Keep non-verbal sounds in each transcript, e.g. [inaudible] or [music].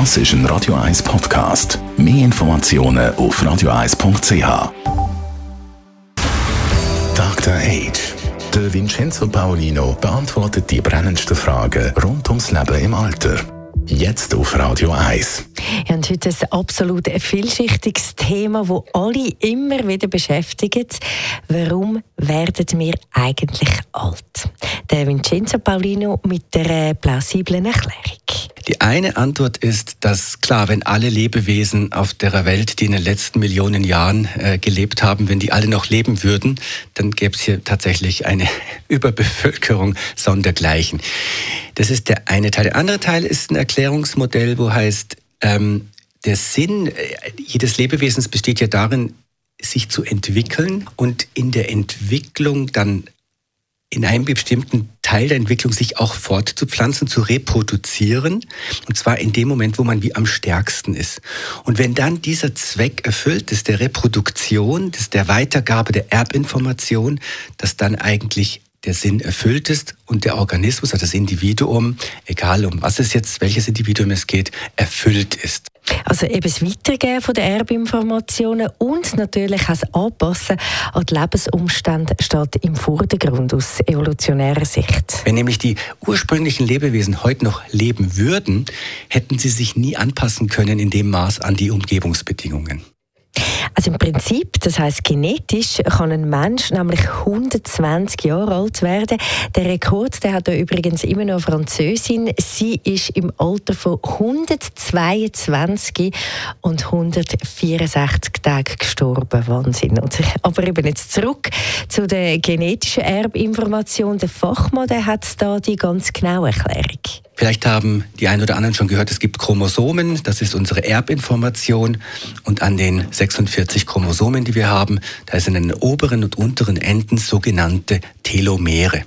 Das ist ein Radio 1 Podcast. Mehr Informationen auf radio1.ch. Dr. Age. Der Vincenzo Paolino beantwortet die brennendsten Fragen rund ums Leben im Alter. Jetzt auf Radio 1. Ja, und heute ein absolut vielschichtiges Thema, das alle immer wieder beschäftigt. Warum werden wir eigentlich alt? Der Vincenzo Paulino mit der plausiblen Erklärung. Die eine Antwort ist, dass klar, wenn alle Lebewesen auf der Welt, die in den letzten Millionen Jahren äh, gelebt haben, wenn die alle noch leben würden, dann gäbe es hier tatsächlich eine [laughs] Überbevölkerung sondergleichen. Das ist der eine Teil. Der andere Teil ist ein Erklärungsmodell, wo heißt, ähm, der Sinn äh, jedes Lebewesens besteht ja darin, sich zu entwickeln und in der Entwicklung dann in einem bestimmten Teil der Entwicklung sich auch fortzupflanzen, zu reproduzieren. Und zwar in dem Moment, wo man wie am stärksten ist. Und wenn dann dieser Zweck erfüllt ist, der Reproduktion, des der Weitergabe der Erbinformation, dass dann eigentlich der Sinn erfüllt ist und der Organismus, also das Individuum, egal um was es jetzt, welches Individuum es geht, erfüllt ist. Also eben das Weitergeben von der Erbinformationen und natürlich auch das Anpassen an die Lebensumstände steht im Vordergrund aus evolutionärer Sicht. Wenn nämlich die ursprünglichen Lebewesen heute noch leben würden, hätten sie sich nie anpassen können in dem Maß an die Umgebungsbedingungen. Also im Prinzip, das heißt genetisch, kann ein Mensch nämlich 120 Jahre alt werden. Der Rekord, der hat da übrigens immer noch Französin. Sie ist im Alter von 122 und 164 Tagen gestorben. Wahnsinn. Aber eben jetzt zurück zu der genetischen Erbinformation. Der Fachmann, der hat da die ganz genaue Erklärung. Vielleicht haben die einen oder anderen schon gehört, es gibt Chromosomen, das ist unsere Erbinformation. Und an den 46 Chromosomen, die wir haben, da sind an den oberen und unteren Enden sogenannte Telomere.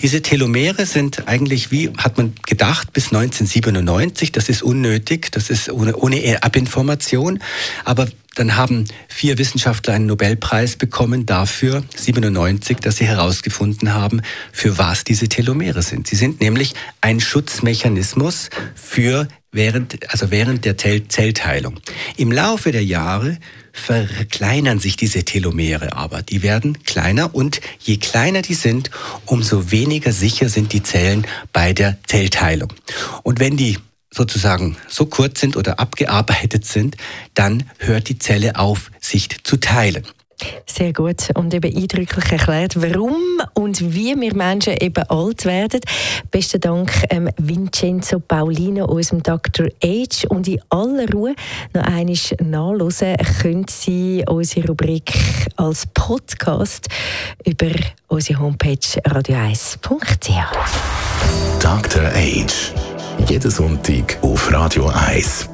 Diese Telomere sind eigentlich, wie hat man gedacht, bis 1997, das ist unnötig, das ist ohne, ohne Erbinformation. Aber dann haben vier Wissenschaftler einen Nobelpreis bekommen dafür, 97, dass sie herausgefunden haben, für was diese Telomere sind. Sie sind nämlich ein Schutzmechanismus für während, also während der Zellteilung. Im Laufe der Jahre verkleinern sich diese Telomere aber. Die werden kleiner und je kleiner die sind, umso weniger sicher sind die Zellen bei der Zellteilung. Und wenn die sozusagen so kurz sind oder abgearbeitet sind, dann hört die Zelle auf, sich zu teilen. Sehr gut und eben eindrücklich erklärt, warum und wie wir Menschen eben alt werden. Besten Dank ähm, Vincenzo Paulino, unserem Dr. H. Und in aller Ruhe noch einmal nachhören können Sie unsere Rubrik als Podcast über unsere Homepage radio1.ch. Dr. H jeden Sonntag auf Radio 1.